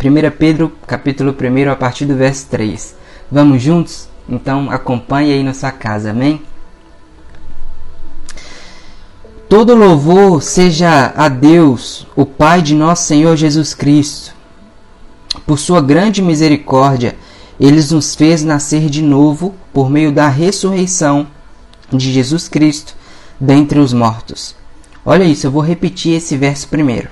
1 Pedro, capítulo 1, a partir do verso 3. Vamos juntos? Então acompanhe aí na sua casa, amém? Todo louvor seja a Deus, o Pai de nosso Senhor Jesus Cristo. Por sua grande misericórdia, ele nos fez nascer de novo por meio da ressurreição de Jesus Cristo dentre os mortos. Olha isso, eu vou repetir esse verso primeiro.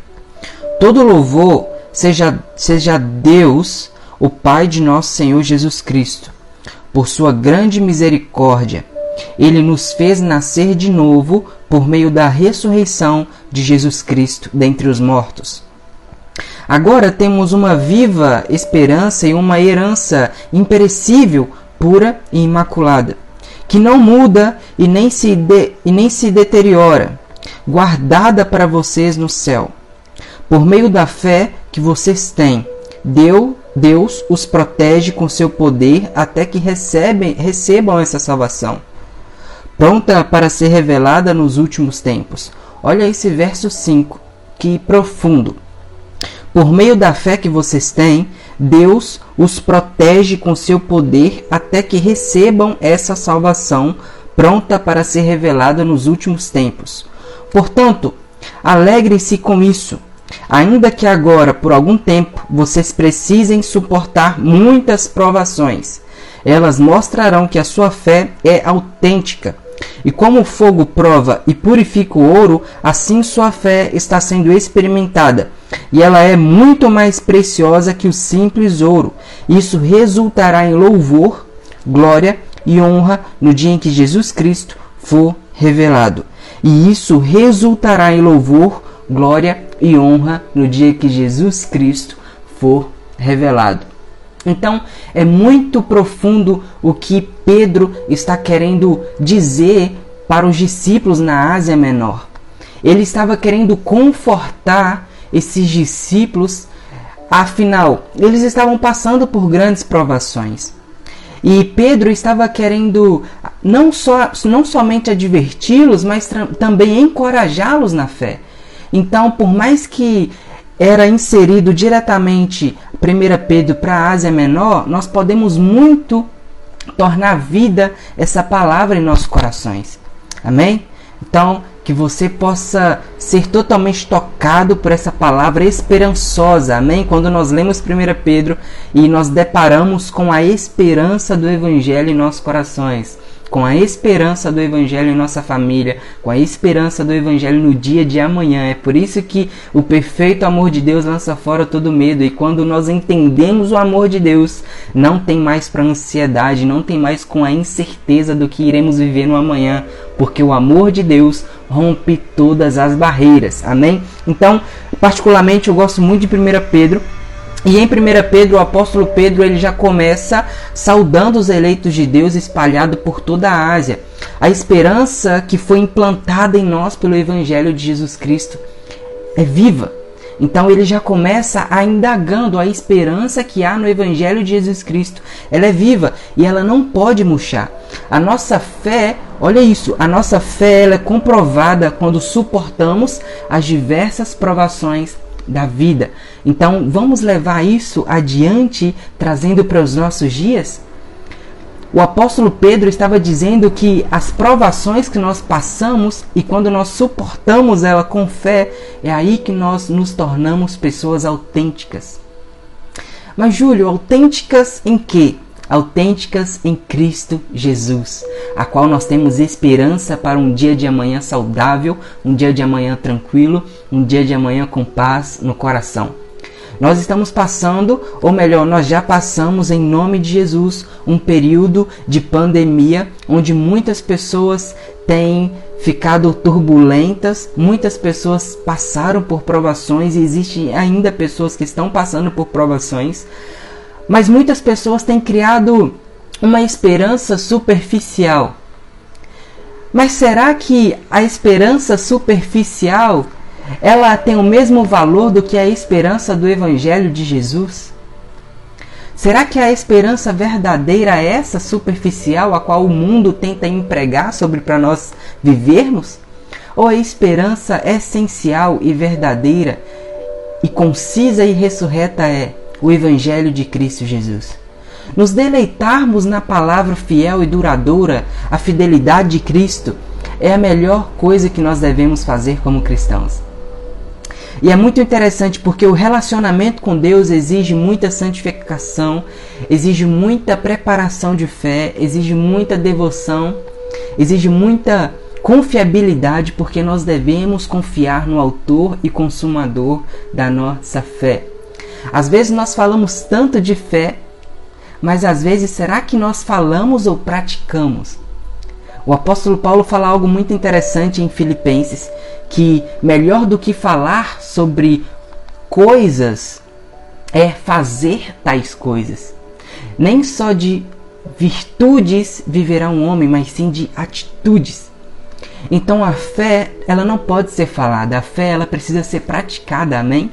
Todo louvor seja, seja Deus, o Pai de nosso Senhor Jesus Cristo. Por sua grande misericórdia, ele nos fez nascer de novo por meio da ressurreição de Jesus Cristo dentre os mortos. Agora temos uma viva esperança e uma herança imperecível, pura e imaculada, que não muda e nem se, de, e nem se deteriora, guardada para vocês no céu. Por meio da fé que vocês têm, Deus, Deus os protege com seu poder até que recebem, recebam essa salvação pronta para ser revelada nos últimos tempos. Olha esse verso 5, que profundo. Por meio da fé que vocês têm, Deus os protege com seu poder até que recebam essa salvação pronta para ser revelada nos últimos tempos. Portanto, alegrem-se com isso, ainda que agora, por algum tempo, vocês precisem suportar muitas provações. Elas mostrarão que a sua fé é autêntica e como o fogo prova e purifica o ouro, assim sua fé está sendo experimentada, e ela é muito mais preciosa que o simples ouro. Isso resultará em louvor, glória e honra no dia em que Jesus Cristo for revelado. E isso resultará em louvor, glória e honra no dia que Jesus Cristo for revelado. Então, é muito profundo o que Pedro está querendo dizer para os discípulos na Ásia Menor. Ele estava querendo confortar esses discípulos, afinal, eles estavam passando por grandes provações. E Pedro estava querendo não, só, não somente adverti-los, mas também encorajá-los na fé. Então, por mais que era inserido diretamente 1 Pedro para a Ásia Menor, nós podemos muito tornar vida essa palavra em nossos corações. Amém? Então, que você possa ser totalmente tocado por essa palavra esperançosa. Amém? Quando nós lemos 1 Pedro e nós deparamos com a esperança do Evangelho em nossos corações com a esperança do Evangelho em nossa família, com a esperança do Evangelho no dia de amanhã. É por isso que o perfeito amor de Deus lança fora todo medo. E quando nós entendemos o amor de Deus, não tem mais para ansiedade, não tem mais com a incerteza do que iremos viver no amanhã, porque o amor de Deus rompe todas as barreiras. Amém? Então, particularmente, eu gosto muito de 1 Pedro e em 1 Pedro, o apóstolo Pedro ele já começa saudando os eleitos de Deus espalhados por toda a Ásia. A esperança que foi implantada em nós pelo Evangelho de Jesus Cristo é viva. Então ele já começa a indagando a esperança que há no Evangelho de Jesus Cristo. Ela é viva e ela não pode murchar. A nossa fé, olha isso, a nossa fé ela é comprovada quando suportamos as diversas provações da vida. Então, vamos levar isso adiante, trazendo para os nossos dias? O apóstolo Pedro estava dizendo que as provações que nós passamos e quando nós suportamos ela com fé, é aí que nós nos tornamos pessoas autênticas. Mas, Júlio, autênticas em quê? Autênticas em Cristo Jesus, a qual nós temos esperança para um dia de amanhã saudável, um dia de amanhã tranquilo, um dia de amanhã com paz no coração. Nós estamos passando, ou melhor, nós já passamos em nome de Jesus, um período de pandemia onde muitas pessoas têm ficado turbulentas, muitas pessoas passaram por provações e existem ainda pessoas que estão passando por provações. Mas muitas pessoas têm criado uma esperança superficial. Mas será que a esperança superficial ela tem o mesmo valor do que a esperança do evangelho de Jesus? Será que a esperança verdadeira é essa superficial a qual o mundo tenta empregar sobre para nós vivermos? Ou a esperança essencial e verdadeira e concisa e ressurreta é o Evangelho de Cristo Jesus. Nos deleitarmos na palavra fiel e duradoura, a fidelidade de Cristo, é a melhor coisa que nós devemos fazer como cristãos. E é muito interessante porque o relacionamento com Deus exige muita santificação, exige muita preparação de fé, exige muita devoção, exige muita confiabilidade, porque nós devemos confiar no Autor e Consumador da nossa fé. Às vezes nós falamos tanto de fé, mas às vezes será que nós falamos ou praticamos? O apóstolo Paulo fala algo muito interessante em Filipenses, que melhor do que falar sobre coisas é fazer tais coisas. Nem só de virtudes viverá um homem, mas sim de atitudes. Então a fé, ela não pode ser falada, a fé ela precisa ser praticada, amém?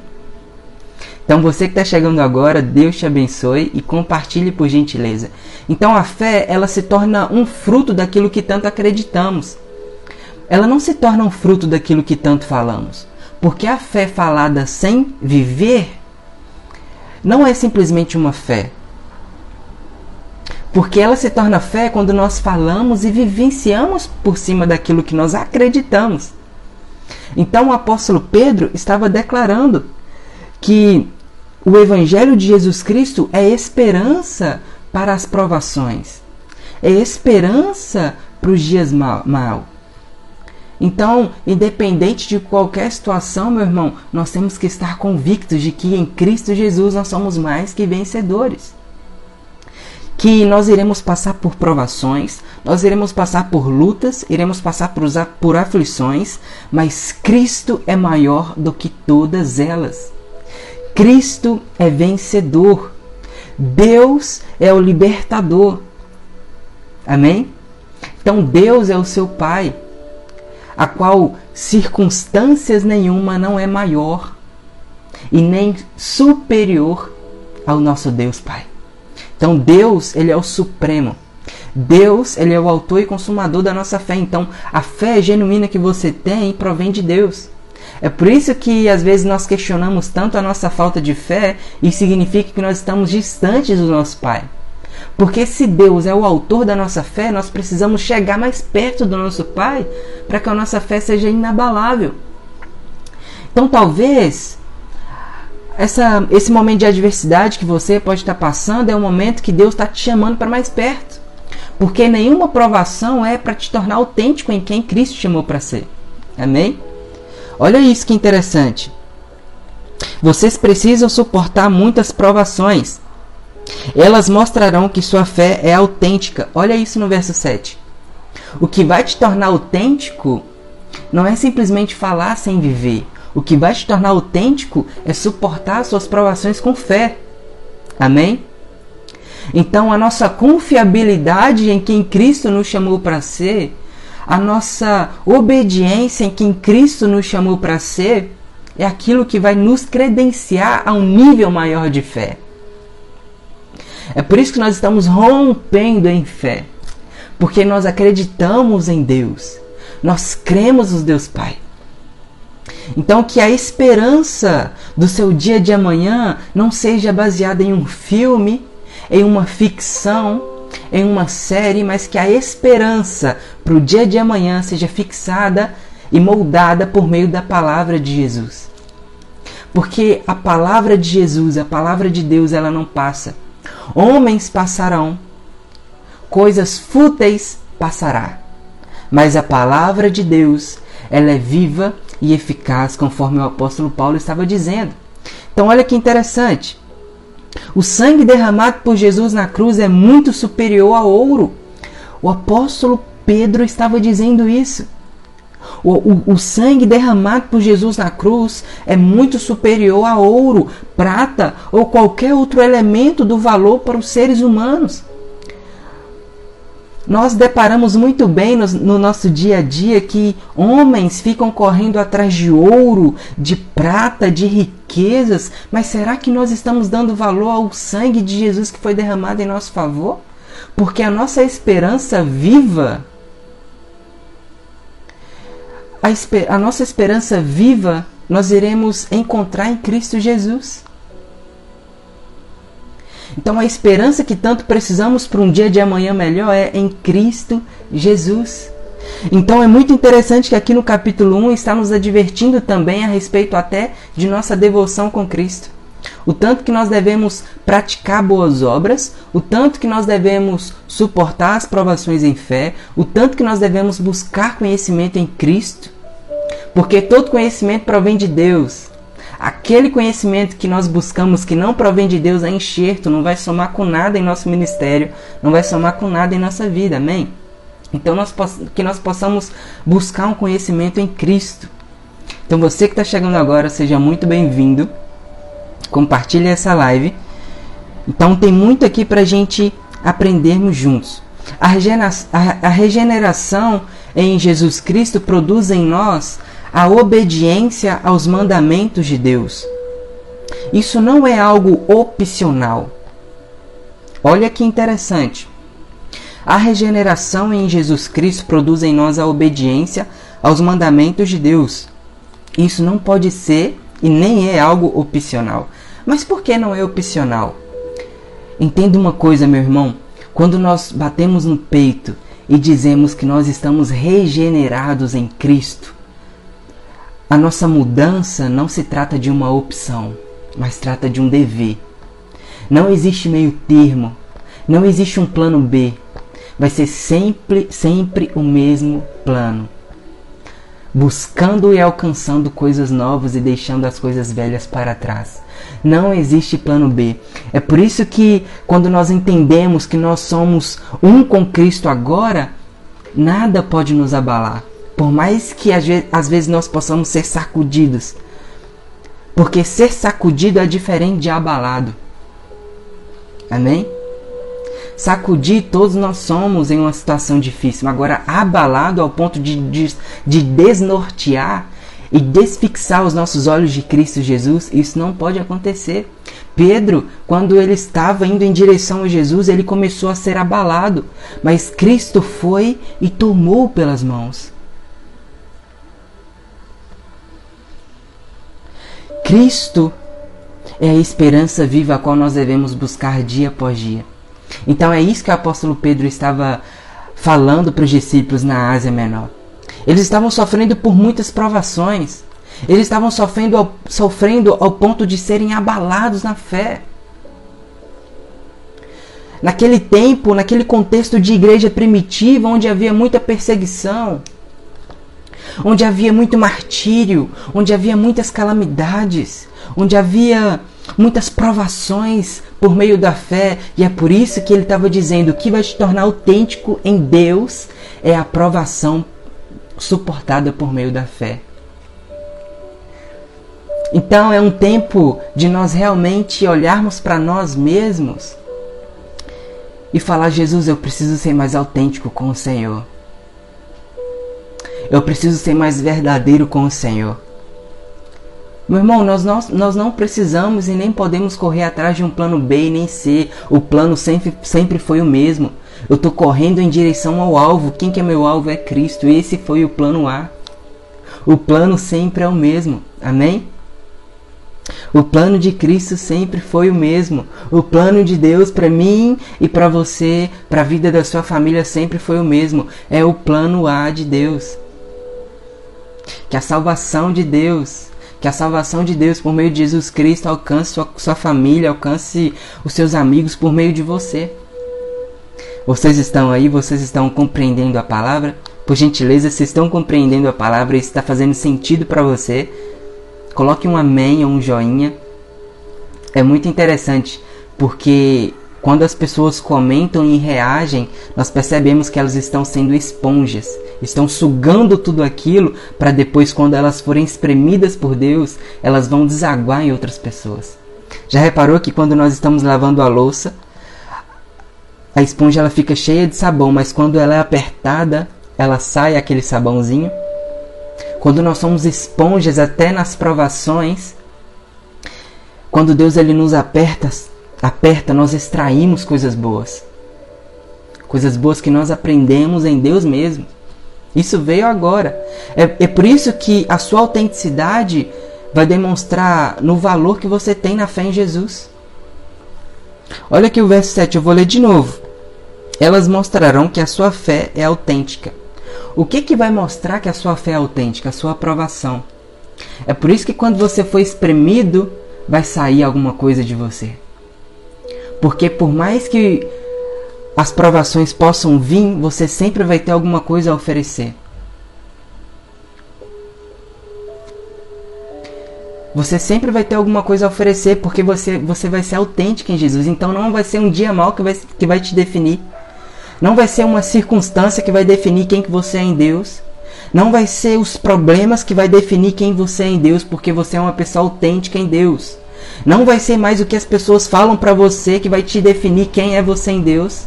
Então você que está chegando agora, Deus te abençoe e compartilhe por gentileza. Então a fé, ela se torna um fruto daquilo que tanto acreditamos. Ela não se torna um fruto daquilo que tanto falamos. Porque a fé falada sem viver não é simplesmente uma fé, porque ela se torna fé quando nós falamos e vivenciamos por cima daquilo que nós acreditamos. Então o apóstolo Pedro estava declarando que o evangelho de Jesus Cristo é esperança para as provações. É esperança para os dias mal. Então, independente de qualquer situação, meu irmão, nós temos que estar convictos de que em Cristo Jesus nós somos mais que vencedores que nós iremos passar por provações, nós iremos passar por lutas, iremos passar por, por aflições, mas Cristo é maior do que todas elas. Cristo é vencedor. Deus é o libertador. Amém? Então Deus é o seu Pai, a qual circunstâncias nenhuma não é maior e nem superior ao nosso Deus Pai. Então Deus, ele é o supremo. Deus, ele é o autor e consumador da nossa fé. Então, a fé genuína que você tem provém de Deus. É por isso que às vezes nós questionamos tanto a nossa falta de fé e significa que nós estamos distantes do nosso Pai. Porque se Deus é o autor da nossa fé, nós precisamos chegar mais perto do nosso Pai para que a nossa fé seja inabalável. Então, talvez essa, esse momento de adversidade que você pode estar passando é um momento que Deus está te chamando para mais perto. Porque nenhuma provação é para te tornar autêntico em quem Cristo chamou para ser. Amém? Olha isso que interessante. Vocês precisam suportar muitas provações. Elas mostrarão que sua fé é autêntica. Olha isso no verso 7. O que vai te tornar autêntico não é simplesmente falar sem viver, o que vai te tornar autêntico é suportar suas provações com fé. Amém? Então, a nossa confiabilidade em quem Cristo nos chamou para ser, a nossa obediência em quem Cristo nos chamou para ser, é aquilo que vai nos credenciar a um nível maior de fé. É por isso que nós estamos rompendo em fé, porque nós acreditamos em Deus, nós cremos no Deus Pai. Então, que a esperança do seu dia de amanhã não seja baseada em um filme, em uma ficção, em uma série, mas que a esperança para o dia de amanhã seja fixada e moldada por meio da palavra de Jesus. Porque a palavra de Jesus, a palavra de Deus, ela não passa. Homens passarão, coisas fúteis passará. Mas a palavra de Deus, ela é viva e eficaz, conforme o apóstolo Paulo estava dizendo. Então, olha que interessante. O sangue derramado por Jesus na cruz é muito superior ao ouro. O apóstolo Pedro estava dizendo isso. O, o, o, sangue derramado por Jesus na cruz é muito superior a ouro, prata ou qualquer outro elemento do valor para os seres humanos. Nós deparamos muito bem no, no, nosso dia a dia que homens ficam correndo atrás de ouro, de prata, de riquezas, mas será que nós estamos dando valor ao sangue de Jesus que foi derramado em nosso favor? Porque a nossa esperança viva, a, a nossa esperança viva, nós iremos encontrar em Cristo Jesus. Então a esperança que tanto precisamos para um dia de amanhã melhor é em Cristo Jesus. Então é muito interessante que aqui no capítulo 1 está nos advertindo também a respeito até de nossa devoção com Cristo. O tanto que nós devemos praticar boas obras, o tanto que nós devemos suportar as provações em fé, o tanto que nós devemos buscar conhecimento em Cristo, porque todo conhecimento provém de Deus. Aquele conhecimento que nós buscamos que não provém de Deus é enxerto, não vai somar com nada em nosso ministério, não vai somar com nada em nossa vida, amém? Então nós, que nós possamos buscar um conhecimento em Cristo. Então você que está chegando agora, seja muito bem-vindo. Compartilhe essa live. Então tem muito aqui para a gente aprendermos juntos. A, a, a regeneração em Jesus Cristo produz em nós a obediência aos mandamentos de Deus. Isso não é algo opcional. Olha que interessante. A regeneração em Jesus Cristo produz em nós a obediência aos mandamentos de Deus. Isso não pode ser e nem é algo opcional. Mas por que não é opcional? Entenda uma coisa, meu irmão. Quando nós batemos no peito e dizemos que nós estamos regenerados em Cristo, a nossa mudança não se trata de uma opção, mas trata de um dever. Não existe meio termo, não existe um plano B. Vai ser sempre, sempre o mesmo plano buscando e alcançando coisas novas e deixando as coisas velhas para trás. Não existe plano B. É por isso que quando nós entendemos que nós somos um com Cristo agora, nada pode nos abalar. Por mais que às vezes nós possamos ser sacudidos. Porque ser sacudido é diferente de abalado. Amém? Sacudir, todos nós somos em uma situação difícil. Agora, abalado ao ponto de, de, de desnortear e desfixar os nossos olhos de Cristo Jesus, isso não pode acontecer. Pedro, quando ele estava indo em direção a Jesus, ele começou a ser abalado, mas Cristo foi e tomou pelas mãos. Cristo é a esperança viva a qual nós devemos buscar dia após dia. Então é isso que o apóstolo Pedro estava falando para os discípulos na Ásia Menor. Eles estavam sofrendo por muitas provações. Eles estavam sofrendo ao, sofrendo ao ponto de serem abalados na fé. Naquele tempo, naquele contexto de igreja primitiva, onde havia muita perseguição, onde havia muito martírio, onde havia muitas calamidades, onde havia muitas provações por meio da fé, e é por isso que ele estava dizendo que vai te tornar autêntico em Deus é a provação suportada por meio da fé. Então é um tempo de nós realmente olharmos para nós mesmos e falar: Jesus, eu preciso ser mais autêntico com o Senhor. Eu preciso ser mais verdadeiro com o Senhor. Meu irmão, nós, nós, nós não precisamos e nem podemos correr atrás de um plano B nem C. O plano sempre, sempre foi o mesmo. Eu estou correndo em direção ao alvo. Quem que é meu alvo é Cristo. Esse foi o plano A. O plano sempre é o mesmo. Amém? O plano de Cristo sempre foi o mesmo. O plano de Deus para mim e para você, para a vida da sua família sempre foi o mesmo. É o plano A de Deus. Que a salvação de Deus que a salvação de Deus por meio de Jesus Cristo alcance sua, sua família, alcance os seus amigos por meio de você. Vocês estão aí? Vocês estão compreendendo a palavra? Por gentileza, se estão compreendendo a palavra e está fazendo sentido para você, coloque um amém ou um joinha. É muito interessante, porque quando as pessoas comentam e reagem, nós percebemos que elas estão sendo esponjas, estão sugando tudo aquilo para depois, quando elas forem espremidas por Deus, elas vão desaguar em outras pessoas. Já reparou que quando nós estamos lavando a louça, a esponja ela fica cheia de sabão, mas quando ela é apertada, ela sai aquele sabãozinho? Quando nós somos esponjas até nas provações, quando Deus ele nos aperta, aperta, nós extraímos coisas boas. Coisas boas que nós aprendemos em Deus mesmo. Isso veio agora. É, é por isso que a sua autenticidade vai demonstrar no valor que você tem na fé em Jesus. Olha aqui o verso 7, eu vou ler de novo. Elas mostrarão que a sua fé é autêntica. O que, que vai mostrar que a sua fé é autêntica? A sua aprovação. É por isso que quando você for espremido, vai sair alguma coisa de você. Porque por mais que as provações possam vir, você sempre vai ter alguma coisa a oferecer. Você sempre vai ter alguma coisa a oferecer, porque você, você vai ser autêntico em Jesus. Então não vai ser um dia mal que vai, que vai te definir. Não vai ser uma circunstância que vai definir quem que você é em Deus. Não vai ser os problemas que vai definir quem você é em Deus, porque você é uma pessoa autêntica em Deus. Não vai ser mais o que as pessoas falam para você que vai te definir quem é você em Deus.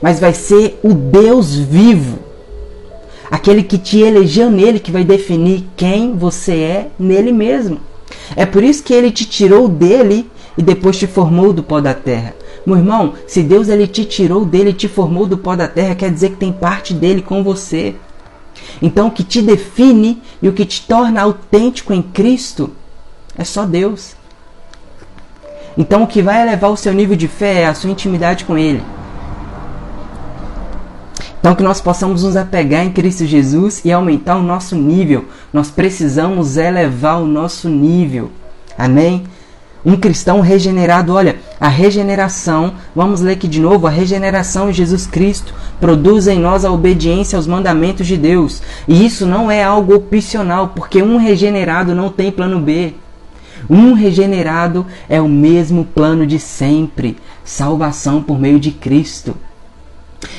Mas vai ser o Deus vivo aquele que te elegeu nele, que vai definir quem você é nele mesmo. É por isso que ele te tirou dele e depois te formou do pó da terra. Meu irmão, se Deus ele te tirou dele e te formou do pó da terra, quer dizer que tem parte dele com você. Então o que te define e o que te torna autêntico em Cristo é só Deus. Então o que vai elevar o seu nível de fé é a sua intimidade com Ele. Então, que nós possamos nos apegar em Cristo Jesus e aumentar o nosso nível. Nós precisamos elevar o nosso nível. Amém? Um cristão regenerado, olha, a regeneração, vamos ler aqui de novo: a regeneração em Jesus Cristo produz em nós a obediência aos mandamentos de Deus. E isso não é algo opcional, porque um regenerado não tem plano B. Um regenerado é o mesmo plano de sempre salvação por meio de Cristo.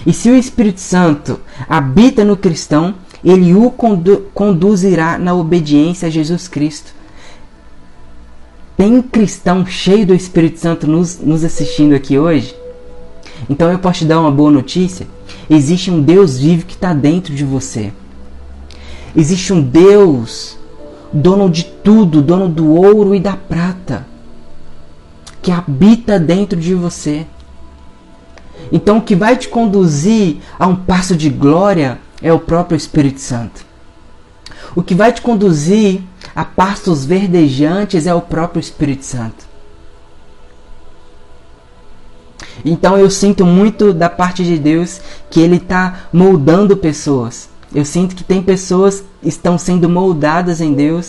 E se o Espírito Santo habita no cristão, ele o condu conduzirá na obediência a Jesus Cristo. Tem um cristão cheio do Espírito Santo nos, nos assistindo aqui hoje? Então eu posso te dar uma boa notícia. Existe um Deus vivo que está dentro de você. Existe um Deus, dono de tudo, dono do ouro e da prata, que habita dentro de você. Então, o que vai te conduzir a um passo de glória é o próprio Espírito Santo. O que vai te conduzir a pastos verdejantes é o próprio Espírito Santo. Então eu sinto muito da parte de Deus que Ele está moldando pessoas. Eu sinto que tem pessoas que estão sendo moldadas em Deus